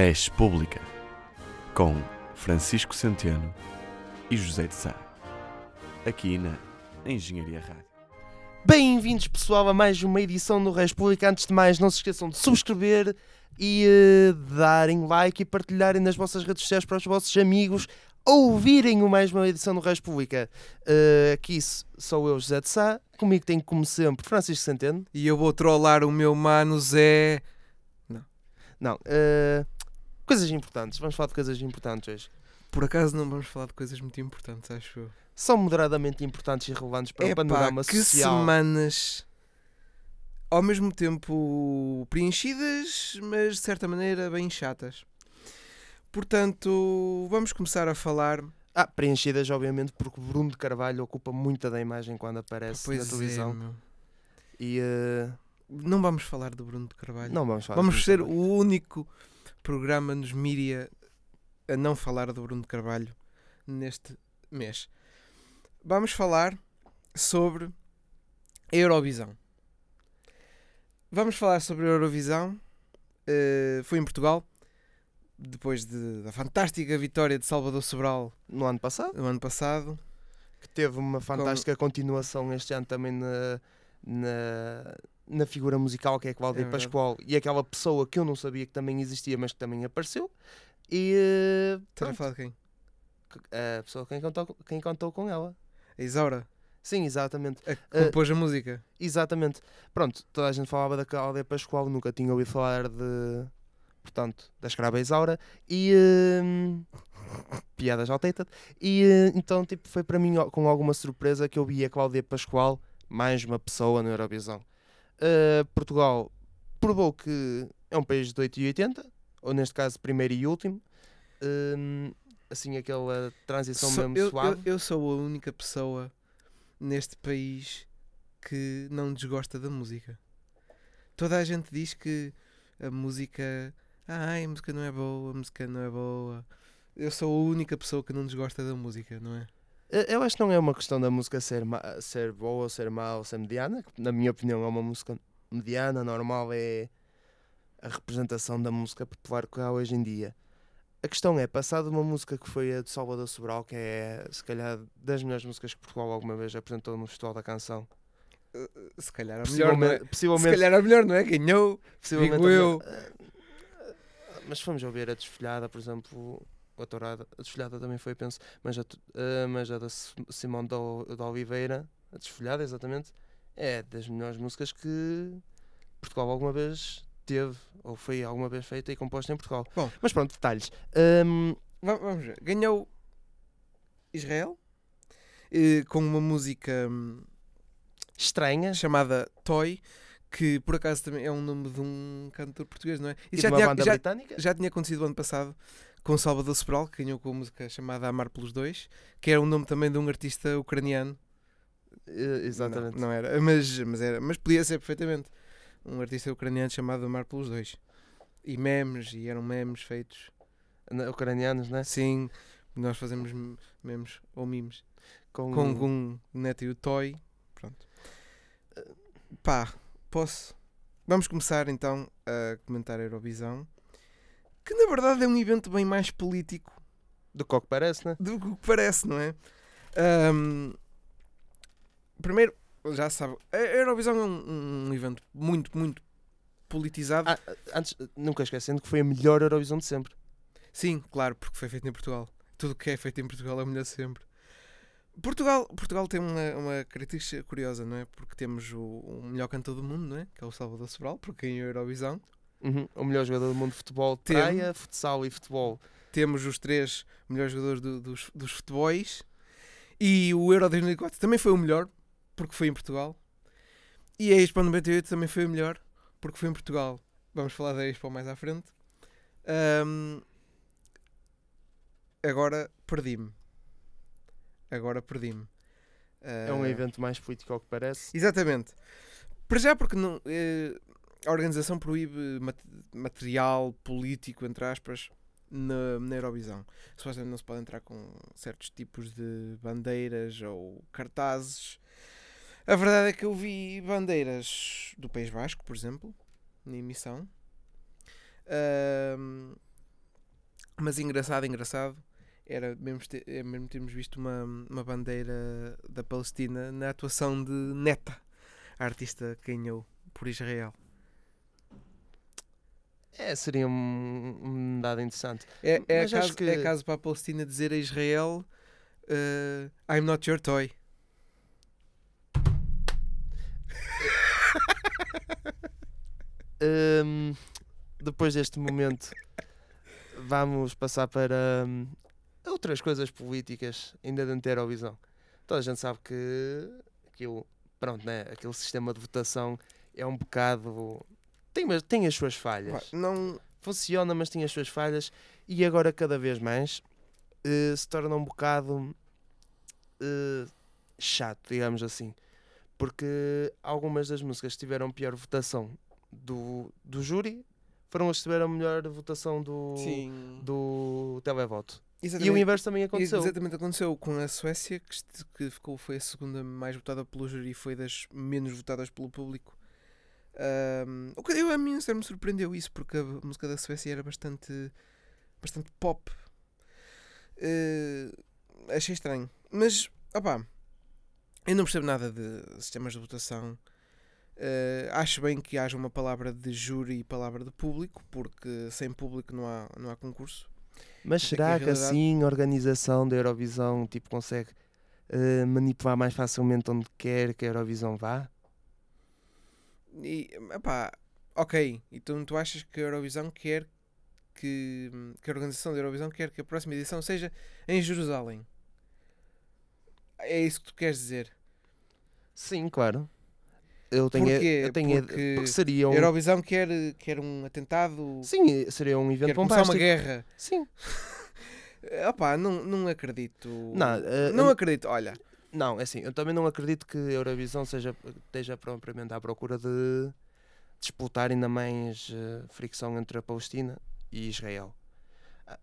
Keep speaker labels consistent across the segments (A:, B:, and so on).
A: Res Pública, com Francisco Centeno e José de Sá, aqui na Engenharia Rádio.
B: Bem-vindos, pessoal, a mais uma edição do Res Pública. Antes de mais, não se esqueçam de subscrever e eh, darem like e partilharem nas vossas redes sociais para os vossos amigos ouvirem o mais uma edição do Res Pública. Eh, aqui sou eu, José de Sá. Comigo tem, como sempre, Francisco Centeno.
C: E eu vou trollar o meu mano Zé.
B: Não, eh, coisas importantes. Vamos falar de coisas importantes hoje.
C: Por acaso não vamos falar de coisas muito importantes, acho eu.
B: São moderadamente importantes e relevantes para o
C: Epá,
B: panorama
C: que
B: social.
C: semanas ao mesmo tempo preenchidas, mas de certa maneira bem chatas. Portanto, vamos começar a falar.
B: Ah, preenchidas, obviamente, porque Bruno de Carvalho ocupa muita da imagem quando aparece na
C: Pois é,
B: televisão.
C: meu.
B: E eh,
C: Não vamos falar do Bruno de Carvalho.
B: não vamos falar
C: vamos
B: de
C: ser o único programa nos mídia a não falar do Bruno Carvalho neste mês. Vamos falar sobre a Eurovisão. Vamos falar sobre a Eurovisão. Eh, foi em Portugal, depois de- da fantástica vitória de Salvador Sobral
B: no ano passado,
C: no ano passado.
B: que teve uma fantástica continuação este ano também na, na, na figura musical que é Cláudia
C: É verdade.
B: Pascoal e aquela pessoa que eu não sabia que também existia, mas que também apareceu. E
C: Estás a falar de quem?
B: a pessoa quem cantou, quem cantou com ela.
C: A Isaura,
B: Sim, exatamente.
C: a que
B: Eh,
C: compôs a música.
B: Exatamente. Pronto, toda a gente falava da Cláudia Pascoal, nunca tinha ouvido falar de. Portanto, da escrava Isaura. E. hum, piadas outdated. E eh, então, tipo, foi para mim com alguma surpresa que eu vi a Cláudia Pascoal, mais uma pessoa na Eurovisão. Eh, Portugal provou que é um país de 8 e 80, ou neste caso, primeiro e último. Hum, assim, aquela transição mesmo
C: eu,
B: suave.
C: eu- eu sou a única pessoa neste país que não desgosta da música. Toda a gente diz que a música. Ai, a música não é boa, a música não é boa. Eu sou a única pessoa que não desgosta da música, não é?
B: Eh, Eu acho que não é uma questão da música ser, ser boa ou ser má ou ser mediana. que, Na minha opinião, é uma música mediana, normal, é a representação da música popular que há hoje em dia. A questão é, passado uma música que foi a de Salvador Sobral, que é, se calhar, das melhores músicas que Portugal alguma vez apresentou no Festival da Canção.
C: Se calhar a melhor, não é?
B: Possivelmente,
C: Se
B: possivelmente,
C: calhar a melhor, não é? Ganhou.
B: possivelmente
C: digo eu.
B: melhor- Eh, Mas fomos ouvir a desfolhada, por exemplo, a tourada. A desfolhada também foi, penso, mas a, eh, mas a da Si- Simone de Ol- de Oliveira, a desfolhada, exatamente, é das melhores músicas que Portugal alguma vez teve, ou foi alguma vez feita e composta em Portugal.
C: Bom.
B: mas pronto, detalhes.
C: Va- Vamos ver. Ganhou Israel eh, com uma música. hum,
B: estranha.
C: chamada Toy, que por acaso também é um nome de um cantor português, não é?
B: E
C: Isso já tinha, já, já tinha acontecido o ano passado com Salvador Sobral, que ganhou com a música chamada Amar pelos Dois, que era um nome também de um artista ucraniano.
B: Exatamente.
C: Não, não era, mas, mas era, mas podia ser perfeitamente um artista ucraniano chamado Amar pelos Dois. E memes, e eram memes feitos.
B: Ucranianos, né?
C: Sim, nós fazemos memes ou memes
B: Com,
C: com, com o Neto e o Toy. Pronto. Pá, posso. Vamos começar então a comentar a Eurovisão, que na verdade é um evento bem mais político
B: do que ao que parece, né?
C: do que o que parece, não é? Ahm, primeiro, já sabe, a Eurovisão é um, um evento muito, muito politizado.
B: Ah, antes, nunca esquecendo que foi a melhor Eurovisão de sempre.
C: Sim, claro, porque foi feito em Portugal. Tudo o que é feito em Portugal é melhor sempre. Portugal, Portugal tem uma, uma característica curiosa, não é? Porque temos o, o melhor cantor do mundo, não é? Que é o Salvador Sobral, porque ganhou a Eurovisão.
B: Uhum. O melhor jogador do mundo de futebol
C: Tem.
B: praia, futsal e futebol.
C: Temos os três melhores jogadores do- dos, dos futebols. E o Euro 2004 também foi o melhor, porque foi em Portugal. E a Expo 98 também foi o melhor, porque foi em Portugal. Vamos falar da Expo mais à frente. Ahm, agora perdi-me. Agora perdi-me.
B: É um
C: Ah,
B: evento mais político ao que parece.
C: Exatamente. Para já porque não, eh, a organização proíbe mat- material político, entre aspas, na, na Eurovisão. Supostamente não se pode entrar com certos tipos de bandeiras ou cartazes. A verdade é que eu vi bandeiras do País Basco, por exemplo, na emissão. Ahm, Mas engraçado, engraçado, era mesmo, é mesmo termos visto uma, uma bandeira da Palestina na atuação de Neta, a artista que ganhou por Israel.
B: É, seria um, um dado interessante.
C: É, é, caso,
B: que-
C: é caso para a Palestina dizer a Israel eh, I'm not your toy.
B: Hum, depois deste momento, vamos passar para hum, outras coisas políticas, ainda dentro da Eurovisão. Toda a gente sabe que aquilo, pronto, né, aquele sistema de votação é um bocado. Tem, mas tem as suas falhas.
C: não,
B: Funciona, mas tem as suas falhas. E agora, cada vez mais, eh, se torna um bocado eh, chato, digamos assim. Porque algumas das músicas que tiveram pior votação do, do júri foram as que tiveram melhor votação do,
C: sim.
B: do televoto. E o
C: Exatamente.
B: inverso também aconteceu.
C: Exatamente aconteceu com a Suécia, que, que ficou, foi a segunda mais votada pelo júri e foi das menos votadas pelo público. Que eu, a mim me surpreendeu isso, porque a música da Suécia era bastante, bastante pop. Eh, achei estranho. Mas, opá, eu não percebo nada de sistemas de votação. Eh, acho bem que haja uma palavra de júri e palavra de público, porque sem público não há, não há concurso.
B: Mas
C: é que
B: será
C: a
B: que,
C: realidade-
B: assim a organização da Eurovisão tipo, consegue eh, manipular mais facilmente onde quer que a Eurovisão vá?
C: E, epá, ok, então tu achas que a Eurovisão quer que, que a organização da Eurovisão quer que a próxima edição seja em Jerusalém? É isso que tu queres dizer?
B: Sim, claro. Eu tenho,
C: Porquê?
B: eu tenho
C: Porque
B: porque seria
C: A
B: um,
C: Eurovisão quer, quer um atentado?
B: sim, seria um evento
C: quer começar uma
B: bombástico.
C: guerra?
B: Sim.
C: Opá, não, não acredito.
B: Não, eh,
C: não acredito. Olha,
B: Não, é assim, eu também não acredito que a Eurovisão seja, esteja propriamente à procura de disputar ainda mais eh, fricção entre a Palestina e Israel. Ah,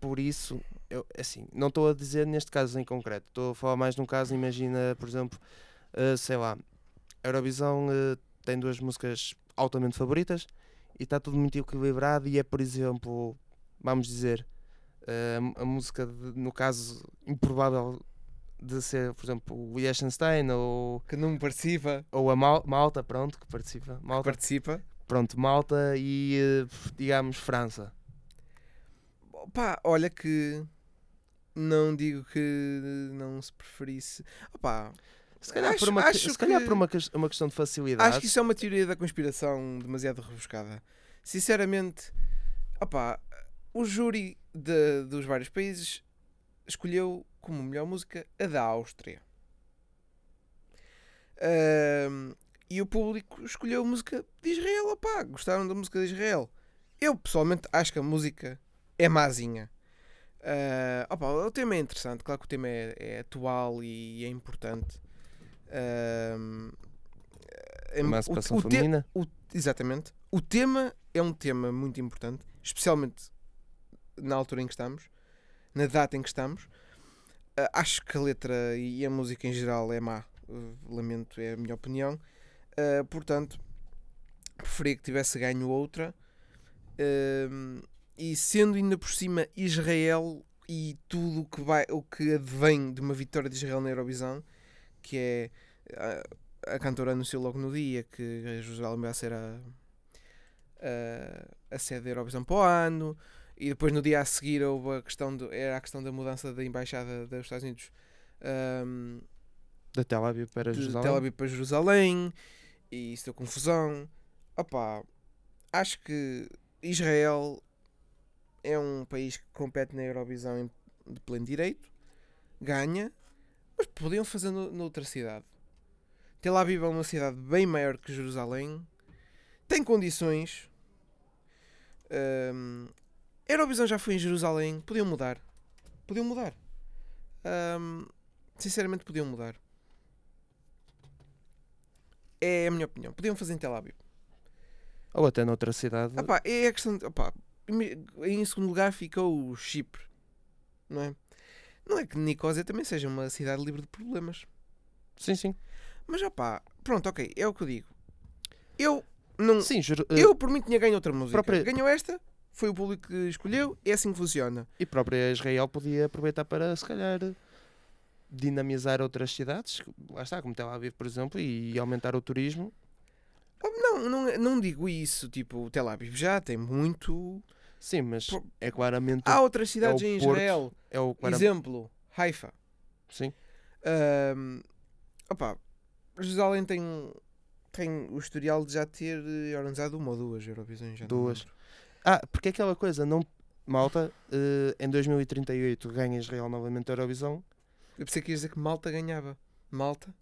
B: Por isso, eu, assim, não estou a dizer neste caso em concreto, estou a falar mais num caso, imagina, por exemplo, eh, sei lá, a Eurovisão eh, tem duas músicas altamente favoritas e está tudo muito equilibrado e é, por exemplo, vamos dizer, a música, de- no caso improvável de ser, por exemplo, o Liechtenstein ou,
C: que não participa.
B: ou a Mal- Malta, pronto, que participa, Malta,
C: Participa.
B: pronto, Malta e, eh, digamos, França.
C: Pá, olha que não digo que não se preferisse. Opá,
B: Se calhar,
C: Acho-
B: por, uma, que- se calhar
C: que-
B: por uma, uma questão de facilidade.
C: Acho que isso é uma teoria da conspiração demasiado rebuscada. Sinceramente, opá, o júri de- dos vários países escolheu como melhor música a da Áustria. Ahm, e o público escolheu a música de Israel, opá, gostaram da música de Israel. Eu pessoalmente acho que a música é mazinha. Ah, opá, o tema é interessante, claro que o tema é, é atual e é importante. Ahm, em-
B: Emancipação
C: o- o te-
B: feminina.
C: o- exatamente. O tema é um tema muito importante, especialmente na altura em que estamos, na data em que estamos. Ah, acho que a letra e a música em geral é má. Uh, lamento, é a minha opinião. Ah, portanto, preferia que tivesse ganho outra. E sendo ainda por cima Israel e tudo o que, vai, o que advém de uma vitória de Israel na Eurovisão, que é a, a cantora anunciou logo no dia que Jerusalém vai ser a, a, a sede da Eurovisão para o ano e depois no dia a seguir houve a questão do, era a questão da mudança da embaixada dos Estados Unidos ahm,
B: Da Tel Aviv para
C: de
B: Jerusalém.
C: Tel Aviv para Jerusalém e isso deu confusão. Opá, acho que Israel é um país que compete na Eurovisão de pleno direito, ganha, mas podiam fazer no- noutra cidade. Tel Aviv é uma cidade bem maior que Jerusalém, tem condições. A Eurovisão já foi em Jerusalém, podiam mudar. Podiam mudar. Ahm, sinceramente, podiam mudar. É a minha opinião. Podiam fazer em Tel Aviv.
B: Ou até noutra cidade.
C: Ah pá, é a questão de. em segundo lugar ficou o Chipre. Não é? Não é que Nicosia também seja uma cidade livre de problemas.
B: Sim, sim.
C: Mas opá, pronto, ok, é o que eu digo. Eu não.
B: Sim, eh,
C: Eu por mim tinha ganho outra música.
B: própria-
C: Ganhou esta, foi o público que escolheu, é assim que funciona.
B: E própria Israel podia aproveitar para, se calhar, dinamizar outras cidades, lá está, como Tel Aviv, por exemplo, e aumentar o turismo.
C: Não, não, não digo isso, tipo, Tel Aviv já tem muito.
B: Sim, mas
C: Por-
B: é claramente.
C: Há outras cidades
B: o
C: em
B: Porto.
C: Israel.
B: é o clara-
C: Exemplo, Haifa.
B: Sim.
C: Ahm, opá, Jerusalém tem, tem o historial de já ter eh, organizado uma ou duas Eurovisões. Já
B: Duas. Ah, porque aquela coisa, não. Malta, eh, em 2038 ganha Israel novamente a Eurovisão.
C: Eu pensei que ias dizer que Malta ganhava. Malta?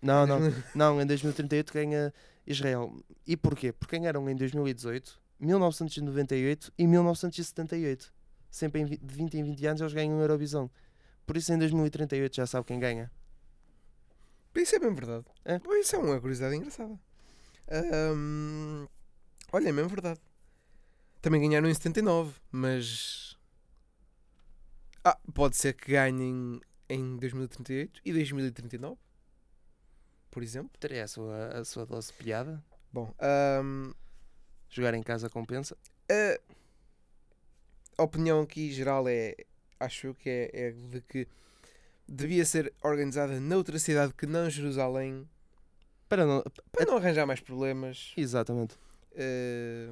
B: Não, não, não, em 2038 ganha Israel. E porquê? Porque ganharam em 2018, 1998 e 1978. Sempre em de 20 em 20 anos eles ganham a Eurovisão. Por isso em 2038 já sabe quem ganha.
C: Isso é bem verdade.
B: É.
C: Isso é uma curiosidade engraçada. Ahm, olha, é mesmo verdade. Também ganharam em 79, mas. Ah, pode ser que ganhem em 2038 e 2039, por exemplo.
B: Teria a sua, a sua doce piada.
C: Bom, ahm,
B: Jogar em casa compensa.
C: a opinião aqui geral é, acho que é, é de que devia ser organizada noutra cidade que não Jerusalém
B: Para não...
C: para não arranjar mais problemas.
B: Exatamente.
C: eh,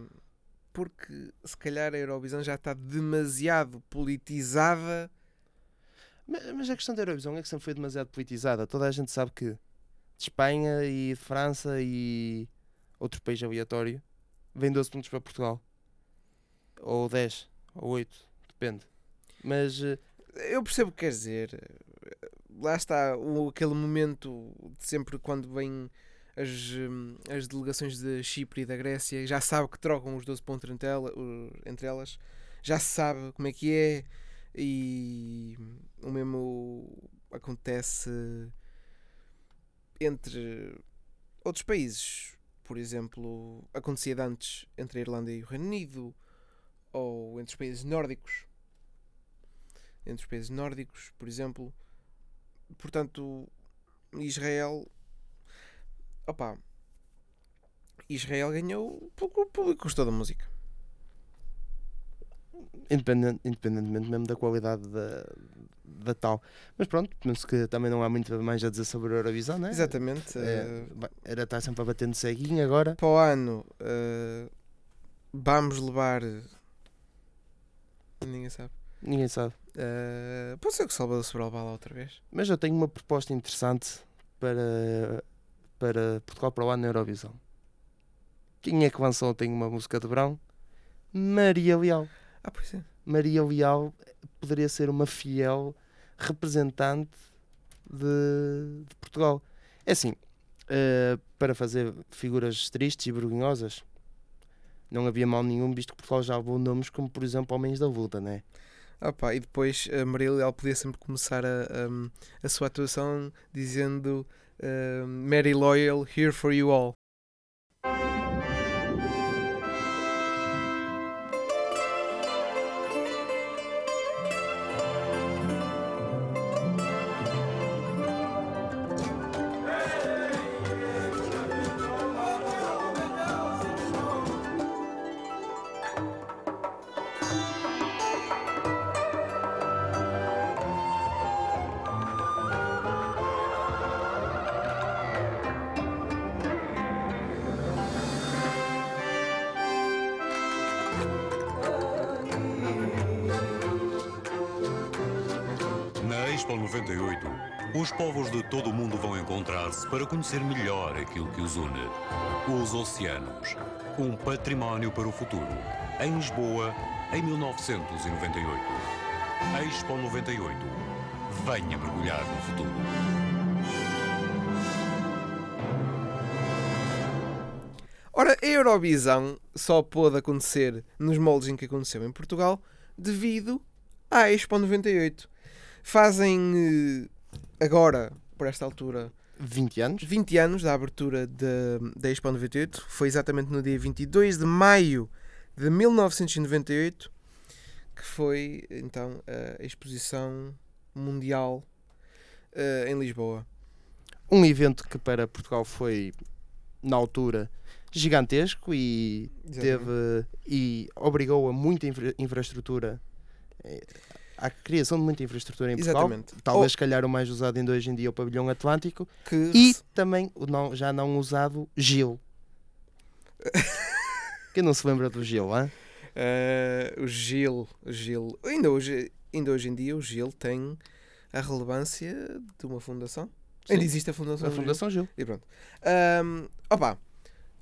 C: porque se calhar a Eurovisão já está demasiado politizada.
B: Mas, mas a questão da Eurovisão é que sempre foi demasiado politizada. Toda a gente sabe que de Espanha e de França e outro país aleatório vem 12 pontos para Portugal. Ou 10, ou 8, depende. Mas eh,
C: Eu percebo o que queres dizer. Lá está o, aquele momento de sempre quando vêm as, hum, as delegações de Chipre e da Grécia, já sabe que trocam os 12 pontos entre, ela- entre elas, já sabe como é que é, e o mesmo acontece entre outros países. Por exemplo, acontecia antes entre a Irlanda e o Reino Unido, ou entre os países nórdicos entre os países nórdicos, por exemplo. Portanto, Israel. Opa. Israel ganhou porque o público gostou da música.
B: independente, independentemente mesmo da qualidade da, da tal. Mas pronto, penso que também não há muito mais a dizer sobre a Eurovisão, não é?
C: Exatamente.
B: É, vai- era estar sempre a bater no ceguinho agora.
C: para o ano eh, vamos levar. Ninguém sabe.
B: Ninguém sabe.
C: Eh, pode ser que o Salvador Sobral vá lá outra vez.
B: Mas eu tenho uma proposta interessante para, para Portugal para ano na Eurovisão. Quem é que lançou ontem uma música de verão? Maria Leal.
C: Ah, pois é.
B: Maria Leal poderia ser uma fiel representante de, de Portugal. É assim, eh, para fazer figuras tristes e vergonhosas, não havia mal nenhum, visto que Portugal já levou nomes como, por exemplo, Homens da Luta, né?
C: Ah, pá, e depois a Maria Leal podia sempre começar a, a, a sua atuação dizendo eh, Mary Loyal, here for you all.
D: os povos de todo o mundo vão encontrar-se para conhecer melhor aquilo que os une. Os oceanos, um património para o futuro. Em Lisboa, em 1998. Expo 98. Venha mergulhar no futuro.
C: Ora, a Eurovisão só pôde acontecer nos moldes em que aconteceu em Portugal devido à Expo 98. Fazem eh, agora, por esta altura,
B: 20 anos.
C: 20 anos da abertura da- Expo 98. Foi exatamente no dia 22 de maio de 1998 que foi então a exposição mundial eh, em Lisboa.
B: Um evento que para Portugal foi, na altura, gigantesco e
C: Exatamente.
B: teve e obrigou a muita infra- infraestrutura eh, à criação de muita infraestrutura em Portugal.
C: Exatamente.
B: Talvez, se calhar, o mais usado ainda hoje em dia é o pavilhão Atlântico
C: Que
B: e também o não- já não usado Gil. Quem não se lembra do Gil, hã?
C: Eh, o Gil, o Gil, ainda hoje, ainda hoje em dia o Gil tem a relevância de uma fundação. Ainda
B: Sim.
C: existe a fundação.
B: A
C: do Gil.
B: Fundação Gil.
C: E pronto. Ahm, opa,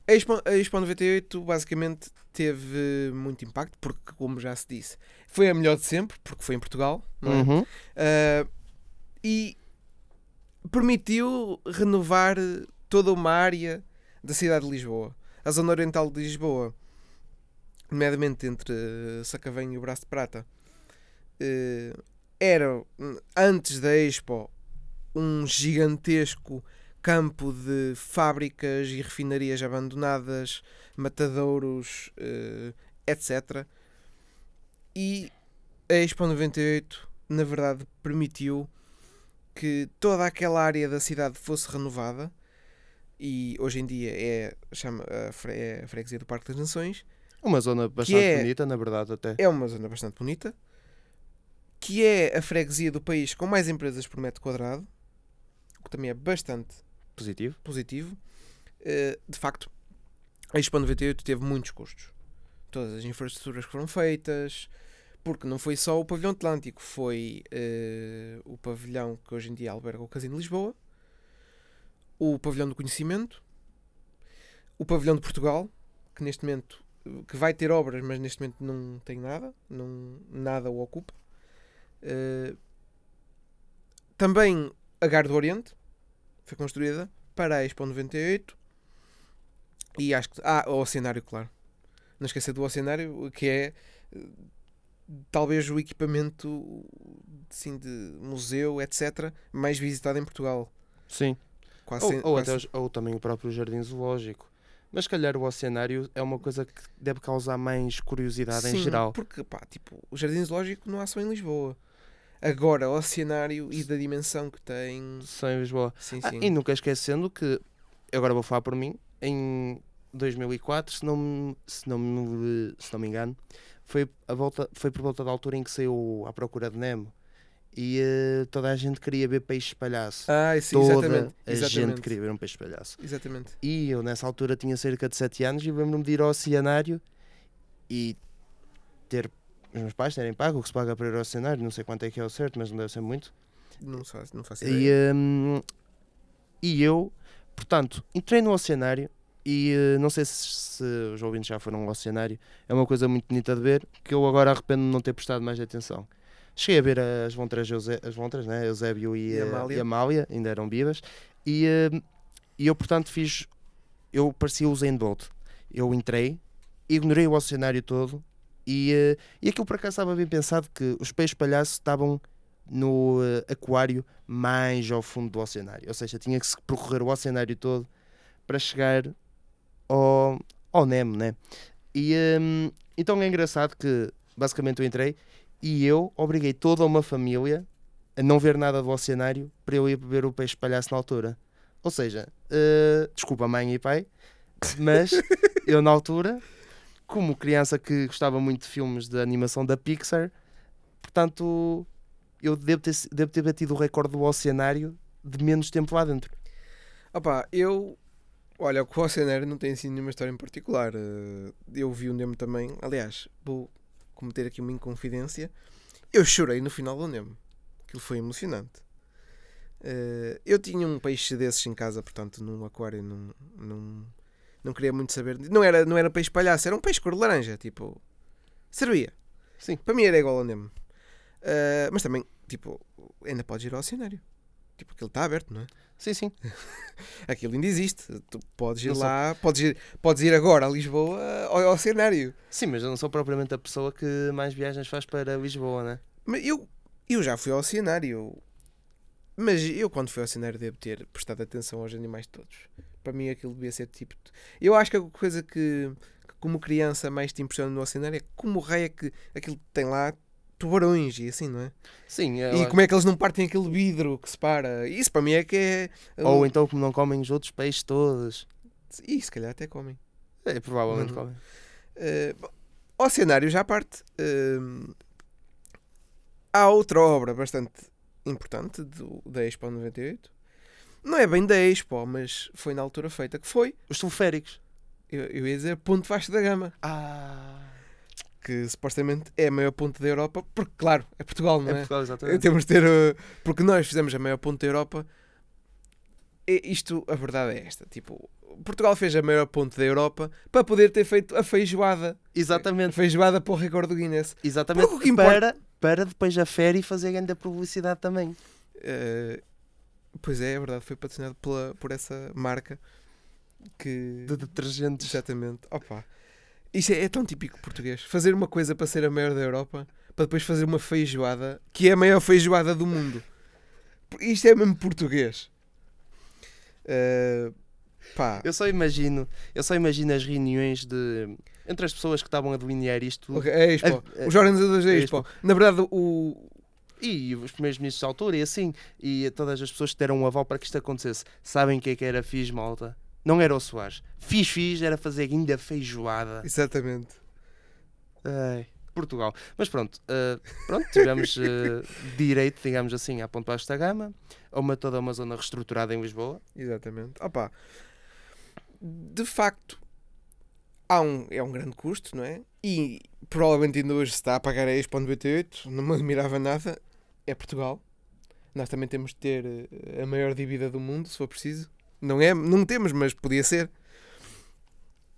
C: a Expo, a Expo 98 basicamente teve muito impacto, porque, como já se disse, foi a melhor de sempre, porque foi em Portugal, não é?
B: Uhum.
C: Ah, e permitiu renovar toda uma área da cidade de Lisboa. A zona oriental de Lisboa, nomeadamente entre Sacavém e o Braço de Prata, eh, era, antes da Expo, um gigantesco campo de fábricas e refinarias abandonadas, matadouros, eh, etc. E a Expo 98, na verdade, permitiu que toda aquela área da cidade fosse renovada e hoje em dia é, chama, é a freguesia do Parque das Nações.
B: Uma zona bastante
C: é-
B: bonita, na verdade, até.
C: É uma zona bastante bonita, que é a freguesia do país com mais empresas por metro quadrado, o que também é bastante
B: Positivo.
C: positivo. Eh, de facto, a Expo 98 teve muitos custos. Todas as infraestruturas que foram feitas, porque não foi só o pavilhão Atlântico, foi eh, o pavilhão que hoje em dia alberga o Casino de Lisboa, o pavilhão do conhecimento, o pavilhão de Portugal, que neste momento que vai ter obras, mas neste momento não tem nada, não, nada o ocupa. Eh, também a Gar do Oriente foi construída para a Expo 98 e acho que. Ah, o Oceanário, claro. Não esquecer do Oceanário, que é eh, talvez o equipamento assim, de museu, etc., mais visitado em Portugal.
B: Sim.
C: Quase
B: Ou,
C: sem-
B: ou
C: quase-
B: até ou também o próprio jardim zoológico. Mas se calhar o oceanário é uma coisa que deve causar mais curiosidade em
C: Sim,
B: geral.
C: Porque, pá, tipo, o Jardim Zoológico não há só em Lisboa. Agora, o Oceanário e da dimensão que tem.
B: Só em Lisboa.
C: Sim,
B: Ah,
C: sim.
B: e nunca esquecendo que, agora vou falar por mim, em 2004, se não, me- se não, me, se não me engano, foi, a volta, foi por volta da altura em que saiu à procura de Nemo. E eh, toda a gente queria ver peixe palhaço.
C: Ah, sim,
B: toda
C: exatamente.
B: a
C: exatamente.
B: gente queria ver um peixe palhaço.
C: Exatamente.
B: E eu nessa altura tinha cerca de 7 anos e lembro-me de ir ao oceanário e ter os meus pais terem pago o que se paga para ir ao oceanário, não sei quanto é que é o certo, mas não deve ser muito.
C: Não faço, não faço
B: E,
C: ideia.
B: hum, e eu, portanto, entrei no oceanário e eh, não sei se, se os ouvintes já foram ao oceanário, é uma coisa muito bonita de ver, que eu agora arrependo de não ter prestado mais atenção. Cheguei a ver as lontras, Euse- as lontras né? Eusébio e,
C: E
B: eh,
C: Amália.
B: e Amália, ainda eram vivas, e, eh, e eu, portanto, fiz. Eu parecia o Zayn Bolt. Eu entrei, ignorei o oceanário todo e, eh, e aquilo por acaso estava bem pensado que os peixes palhaços estavam no eh, aquário mais ao fundo do oceanário. Ou seja, tinha que se percorrer o oceanário todo para chegar ao, ao Nemo, né? E hum, então é engraçado que basicamente eu entrei e eu obriguei toda uma família a não ver nada do oceanário para eu ir beber o peixe palhaço na altura. Ou seja, eh, desculpa mãe e pai, mas eu na altura, como criança que gostava muito de filmes de animação da Pixar, portanto eu devo ter, devo ter batido o recorde do oceanário de menos tempo lá dentro.
C: Opa, eu. Olha, o Oceanário não tem assim nenhuma história em particular. Eh, Eu vi o Nemo também. Aliás, vou cometer aqui uma inconfidência. Eu chorei no final do Nemo. Aquilo foi emocionante. Eh, Eu tinha um peixe desses em casa, portanto, num aquário. Não, não, não queria muito saber. Não era, não era peixe palhaço, era um peixe cor de laranja. Tipo, servia.
B: Sim.
C: Para mim era igual ao Nemo. Eh, mas também, tipo, ainda podes ir ao cenário. Tipo, aquilo está aberto, não é?
B: Sim, sim.
C: Aquilo ainda existe. Tu podes ir
B: Não sou-
C: lá, podes ir, podes ir agora a Lisboa ao, ao cenário.
B: Sim, mas eu não sou propriamente a pessoa que mais viagens faz para Lisboa, né?
C: Mas eu, eu já fui ao cenário. Mas eu, quando fui ao cenário, devo ter prestado atenção aos animais todos. Para mim, aquilo devia ser tipo. Eu acho que a coisa que, que como criança, mais te impressiona no cenário é como o raio é que aquilo tem lá tubarões e assim, não é?
B: Sim,
C: e
B: acho-
C: como é que eles não partem aquele vidro que separa? Isso para mim é que é.
B: ou então como não comem os outros peixes todos.
C: E se calhar até comem.
B: É, provavelmente.
C: Uhum. Eh, bom, ao cenário já à parte, ehm, há outra obra bastante importante do, da Expo 98. Não é bem da Expo, mas foi na altura feita, que foi,
B: Os teleféricos.
C: eu, eu ia dizer, Ponte Vasco da Gama,
B: Ah.
C: que supostamente é a maior ponte da Europa, porque, claro, é Portugal, não
B: É
C: é?
B: Portugal, exatamente.
C: Temos de ter. uh, porque nós fizemos a maior ponte da Europa. E isto, a verdade é esta: tipo, Portugal fez a maior ponte da Europa para poder ter feito a feijoada. A
B: Exatamente.
C: feijoada para o recorde do Guinness.
B: Exatamente.
C: Porque o que importa-
B: para, para depois a féria fazer grande publicidade também.
C: Uh, pois é, é verdade, foi patrocinado pela, por essa marca que.
B: De detergentes.
C: Exatamente. Opa. Isso é, é tão típico português. Fazer uma coisa para ser a maior da Europa, para depois fazer uma feijoada que é a maior feijoada do mundo. Isto é mesmo português. Uh, pá.
B: Eu só imagino, eu só imagino as reuniões de entre as pessoas que estavam a delinear isto
C: Ok, é Expo.
B: A- a-
C: Os organizadores da
B: a
C: Expo. Na verdade, o.
B: e os primeiros ministros da altura e assim, e todas as pessoas que deram um aval para que isto acontecesse. Sabem o que é que era fiz, malta? Não era o Soares. Fiz, fiz, era fazer ainda feijoada.
C: Exatamente.
B: Ai, Portugal. Mas pronto, eh, pronto tivemos eh, direito, digamos assim, à Ponte da Gama, a uma toda uma zona reestruturada em Lisboa.
C: Exatamente. Opa. De facto, há um, é um grande custo, não é? E provavelmente ainda hoje se está a pagar a Expo 98, não me admirava nada. É Portugal. Nós também temos de ter eh, a maior dívida do mundo, se for preciso. Não é? Não temos, mas podia ser.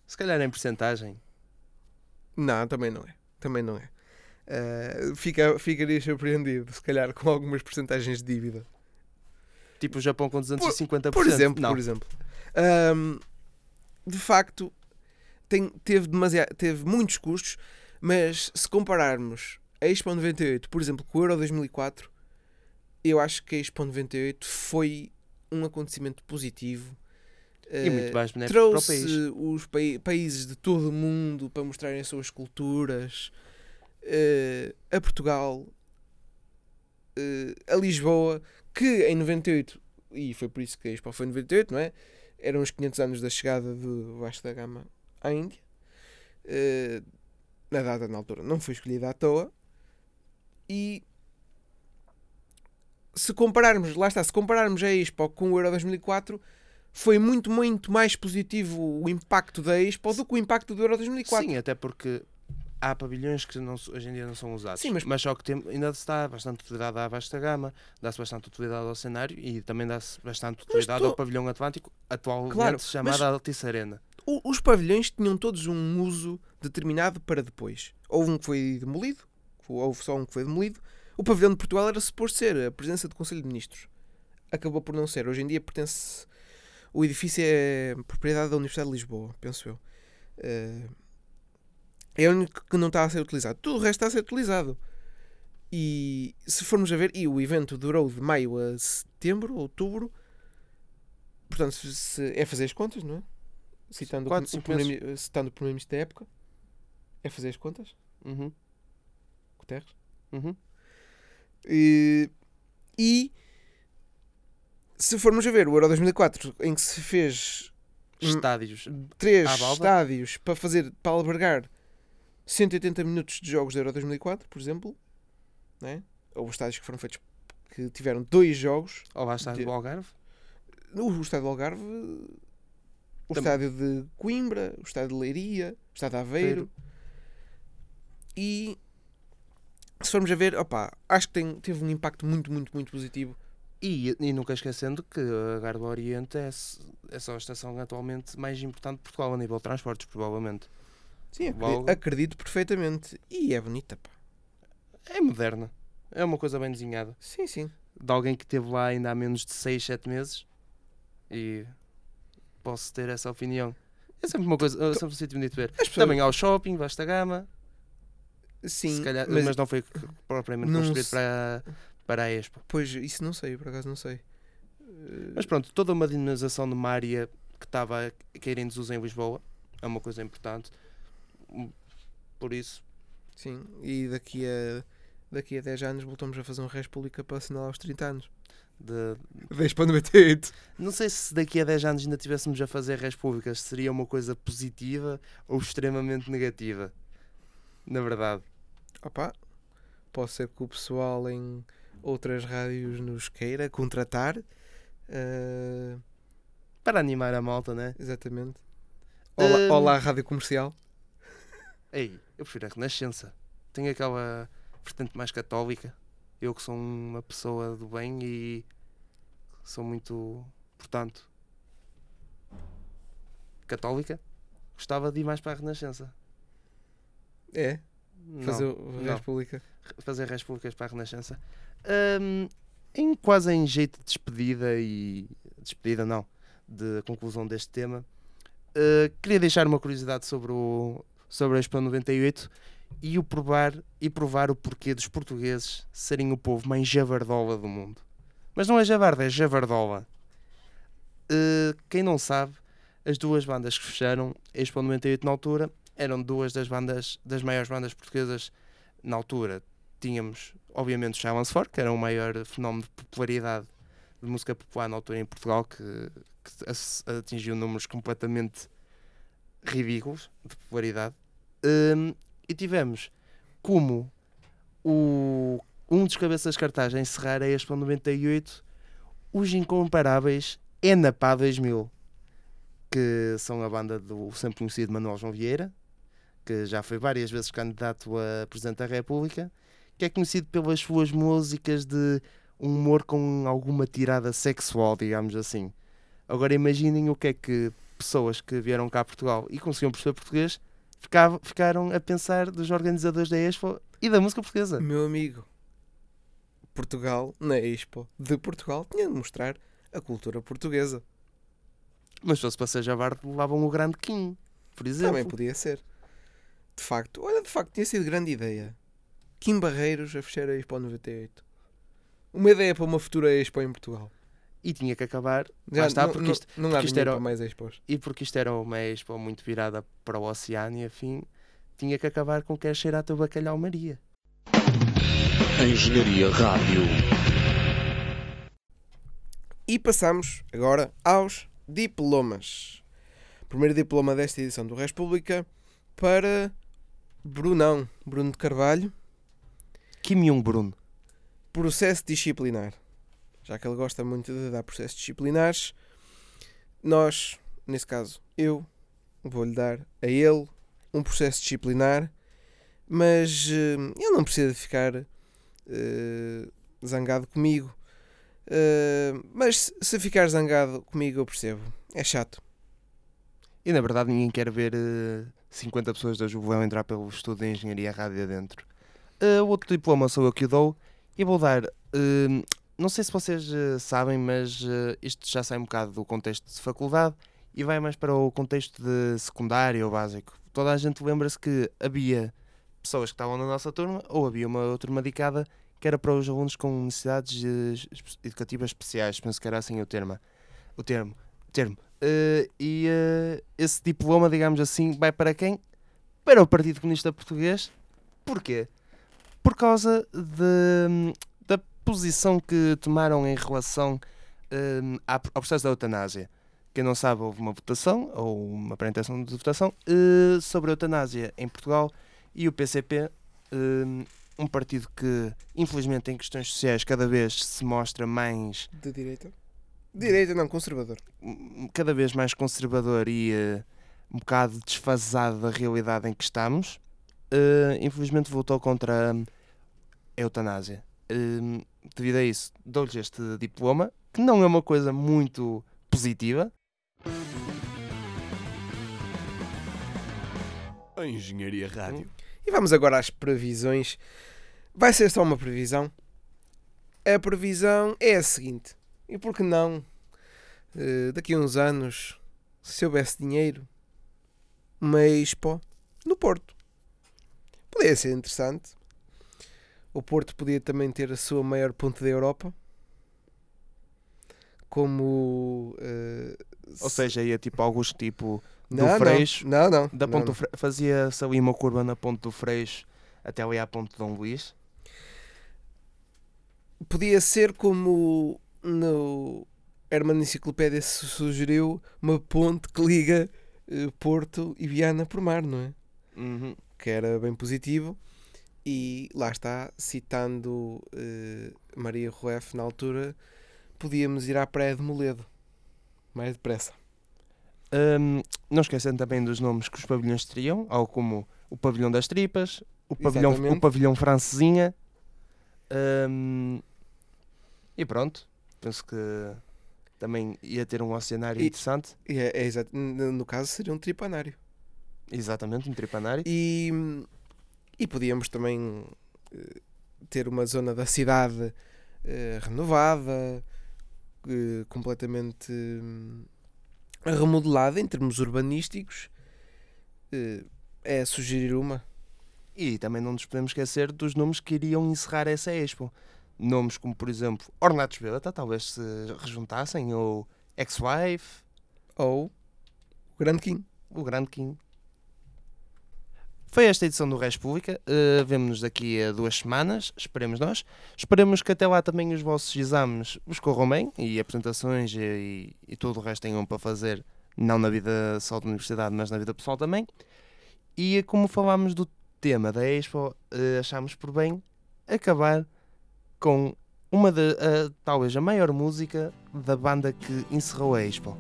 B: Se calhar em porcentagem.
C: Não, também não é. Também não é. Eh, fica, ficaria surpreendido, se calhar, com algumas porcentagens de dívida.
B: Tipo o Japão com 250%.
C: Por exemplo,
B: não.
C: por exemplo. Ahm, de facto, tem- teve, demasiado, teve muitos custos, mas se compararmos a Expo 98, por exemplo, com o Euro 2004, eu acho que a Expo 98 foi um acontecimento positivo.
B: E
C: Eh,
B: muito mais benéfico para o
C: trouxe
B: país.
C: os pai- países de todo o mundo para mostrarem as suas culturas eh, a Portugal, eh, a Lisboa, que em 98, e foi por isso que a Expo foi em 98, não é? Eram os 500 anos da chegada do Vasco da Gama à Índia. Eh, na data, na altura, não foi escolhida à toa. E se compararmos, lá está, se compararmos a Expo com o Euro 2004, foi muito, muito mais positivo o impacto da Expo do que o impacto do Euro 2004.
B: Sim, até porque há pavilhões que não, hoje em dia não são usados.
C: Sim, mas-
B: só que tem, ainda se dá bastante utilidade à vasta gama, dá-se bastante utilidade ao cenário e também dá-se bastante utilidade ao pavilhão Atlântico, atualmente
C: Claro,
B: chamado
C: mas-
B: Altice Arena.
C: Os pavilhões tinham todos um uso determinado para depois. Houve um que foi demolido, houve só um que foi demolido. O pavilhão de Portugal era suposto ser a presença do Conselho de Ministros. Acabou por não ser. Hoje em dia pertence. O edifício é propriedade da Universidade de Lisboa, penso eu. Eh, É o único que não está a ser utilizado. Tudo o resto está a ser utilizado. E se formos a ver, e o evento durou de maio a setembro, outubro. Portanto, se, é fazer as contas, não é? Citando,
B: Quatro,
C: o,
B: cinco
C: primeiro, citando o primeiro-ministro da época. É fazer as contas,
B: Uhum,
C: Guterres.
B: uhum.
C: E, e se formos a ver o Euro 2004, em que se fez.
B: Estádios.
C: três estádios para fazer para albergar 180 minutos de jogos do Euro 2004, por exemplo, né? Houve estádios que foram feitos que tiveram dois jogos.
B: Ou lá está
C: De-
B: do Algarve.
C: O, o estádio do Algarve, o
B: Tam-
C: estádio de Coimbra, o estádio de Leiria, o estádio de Aveiro. E se formos a ver, opa, acho que tem, teve um impacto muito, muito, muito positivo.
B: E, e nunca esquecendo que a Garda Oriente é, é só a estação atualmente mais importante de Portugal a nível de transportes, provavelmente.
C: Sim, acredito, acredito perfeitamente. E é bonita, pá.
B: É moderna. É uma coisa bem desenhada.
C: Sim, sim.
B: De alguém que esteve lá ainda há menos de 6, 7 meses. E posso ter essa opinião. É sempre uma coisa, é sempre um sítio bonito de ver.
C: Pessoas-
B: Também há o shopping, vasta gama.
C: Sim,
B: calhar,
C: mas,
B: mas, não foi propriamente
C: não
B: construído para, para a Expo.
C: Pois, isso não sei, por acaso não sei. Eh,
B: Mas pronto, toda uma dinamização de uma área que estava a cair em desuso em Lisboa é uma coisa importante. Por isso,
C: Sim, e daqui a, daqui a 10 anos voltamos a fazer um Res Pública para assinalar os 30 anos.
B: De,
C: Da Expo 98.
B: não sei se daqui a 10 anos ainda estivéssemos a fazer repúblicas, seria uma coisa positiva ou extremamente negativa. Na verdade.
C: Opa, pode ser que o pessoal em outras rádios nos queira contratar. eh,
B: Para animar a malta, né?
C: exatamente. Olá, olá, Rádio Comercial.
B: Ei, eu prefiro a Renascença. Tem aquela vertente mais católica. Eu que sou uma pessoa do bem e sou muito, portanto, católica, gostava de ir mais para a Renascença.
C: É, fazer o
B: não.
C: República.
B: fazer res públicas para a Renascença. Hum, em quase em jeito de despedida e despedida não, de conclusão deste tema, uh, queria deixar uma curiosidade sobre o sobre a Expo 98 e o provar e provar o porquê dos portugueses serem o povo mais javardola do mundo. Mas não é javarda, é javardola. Uh, quem não sabe, as duas bandas que fecharam a Expo 98 na altura eram duas das bandas das maiores bandas portuguesas na altura tínhamos, obviamente, o Silence 4, que era o maior fenómeno de popularidade de música popular na altura em Portugal, que, que atingiu números completamente ridículos de popularidade. Hum, e tivemos como o, um dos cabeças cartaz a encerrar a Expo 98 os incomparáveis Enapá 2000, que são a banda do sempre conhecido Manuel João Vieira, que já foi várias vezes candidato a Presidente da República, que é conhecido pelas suas músicas de um humor com alguma tirada sexual, digamos assim. Agora imaginem o que é que pessoas que vieram cá a Portugal e conseguiam perceber português ficava- ficaram a pensar dos organizadores da Expo e da música portuguesa.
C: Meu amigo, Portugal, na Expo de Portugal, tinha de mostrar a cultura portuguesa.
B: Mas se fosse para ser Javarde, levavam o grande Kim, por exemplo.
C: Também podia ser. De facto, olha, de facto, tinha sido grande ideia. Kim Barreiros a fechar a Expo 98. Uma ideia para uma futura Expo em Portugal.
B: E tinha que acabar, lá está,
C: não,
B: porque
C: não-
B: isto,
C: não,
B: porque
C: há
B: isto era-
C: para mais Expos.
B: e porque isto era uma Expo muito virada para o oceano e afim, tinha que acabar com quer cheirar teu bacalhau Maria.
E: Engenharia Rádio.
C: E passamos agora aos diplomas. Primeiro diploma desta edição do República para Brunão, Bruno de Carvalho,
B: Kim Jong-Bruno.
C: processo disciplinar. Já que ele gosta muito de dar processos disciplinares, nós, nesse caso, eu vou-lhe dar a ele um processo disciplinar, mas eh, ele não precisa de ficar eh, zangado comigo. Eh, mas se- ficar zangado comigo, eu percebo. É chato.
B: E na verdade ninguém quer ver 50 pessoas da Juvelão entrar pelo estudo de Engenharia Rádio adentro. O outro diploma sou eu que o dou e vou dar. eh, não sei se vocês eh, sabem, mas isto já sai um bocado do contexto de faculdade e vai mais para o contexto de secundário ou básico. Toda a gente lembra-se que havia pessoas que estavam na nossa turma ou havia uma turma dedicada que era para os alunos com necessidades educativas especiais, penso que era assim o termo. O termo. Termo. Eh, e eh, esse diploma, digamos assim, vai para quem? Para o Partido Comunista Português. Porquê? Por causa de, da posição que tomaram em relação eh, ao processo da eutanásia. Quem não sabe, houve uma votação, ou uma apresentação de votação, eh, sobre a eutanásia em Portugal e o PCP, eh, um partido que, infelizmente, em questões sociais, cada vez se mostra mais
C: De direita? Direita, não, conservador.
B: cada vez mais conservador e eh, um bocado desfasado da realidade em que estamos, eh, infelizmente votou contra hum, a eutanásia. Hum, devido a isso, dou-lhes este diploma, que não é uma coisa muito positiva.
A: Engenharia Rádio.
C: E vamos agora às previsões. Vai ser só uma previsão. A previsão é a seguinte. E por que não, eh, daqui a uns anos, se houvesse dinheiro, uma Expo no Porto? Podia ser interessante. O Porto podia também ter a sua maior ponte da Europa. Como. eh,
B: Ou seja, ia tipo alguns tipo do
C: não, não,
B: Freixo,
C: Não, não.
B: da
C: não,
B: ponte
C: não.
B: Fre- fazia-se ali uma curva na ponte do Freixo até ali à ponte de Dom Luís.
C: podia ser como no Herman Enciclopédia su- sugeriu uma ponte que liga eh, Porto e Viana por mar, não é?
B: Uhum.
C: Que era bem positivo. E lá está, citando eh, Maria Rueff na altura, podíamos ir à praia de Moledo. Mais depressa.
B: Hum, não esquecendo também dos nomes que os pavilhões teriam, algo como o pavilhão das tripas, o pavilhão, o pavilhão francesinha. Hum, e pronto, penso que também ia ter um oceanário
C: E-
B: interessante.
C: É, é exato. No caso, seria um tripanário.
B: Exatamente, um tripanário.
C: E, e podíamos também eh, ter uma zona da cidade eh, renovada, eh, completamente hum, remodelada em termos urbanísticos. É sugerir uma.
B: E também não nos podemos esquecer dos nomes que iriam encerrar essa Expo. Nomes como, por exemplo, Ornatos Violeta, talvez se rejuntassem, ou Ex-Wife,
C: Ou o Grande King.
B: o Grande King. Foi esta edição do Res Pública. Uh, Vemo-nos daqui a duas semanas, esperemos nós. Esperemos que até lá também os vossos exames vos corram bem e apresentações e, e, e todo o resto tenham para fazer, não na vida só da universidade, mas na vida pessoal também. E como falámos do tema da Expo, uh, achámos por bem acabar com uma de, uh, talvez a maior música da banda que encerrou a Expo.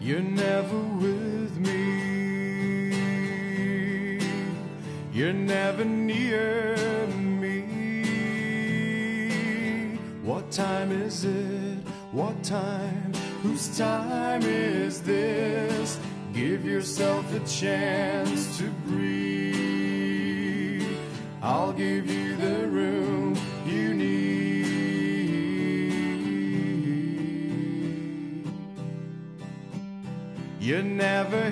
E: You're never with me. You're never near is it? What time? Whose time is this? Give yourself a chance to breathe. I'll give you the room you need. You're never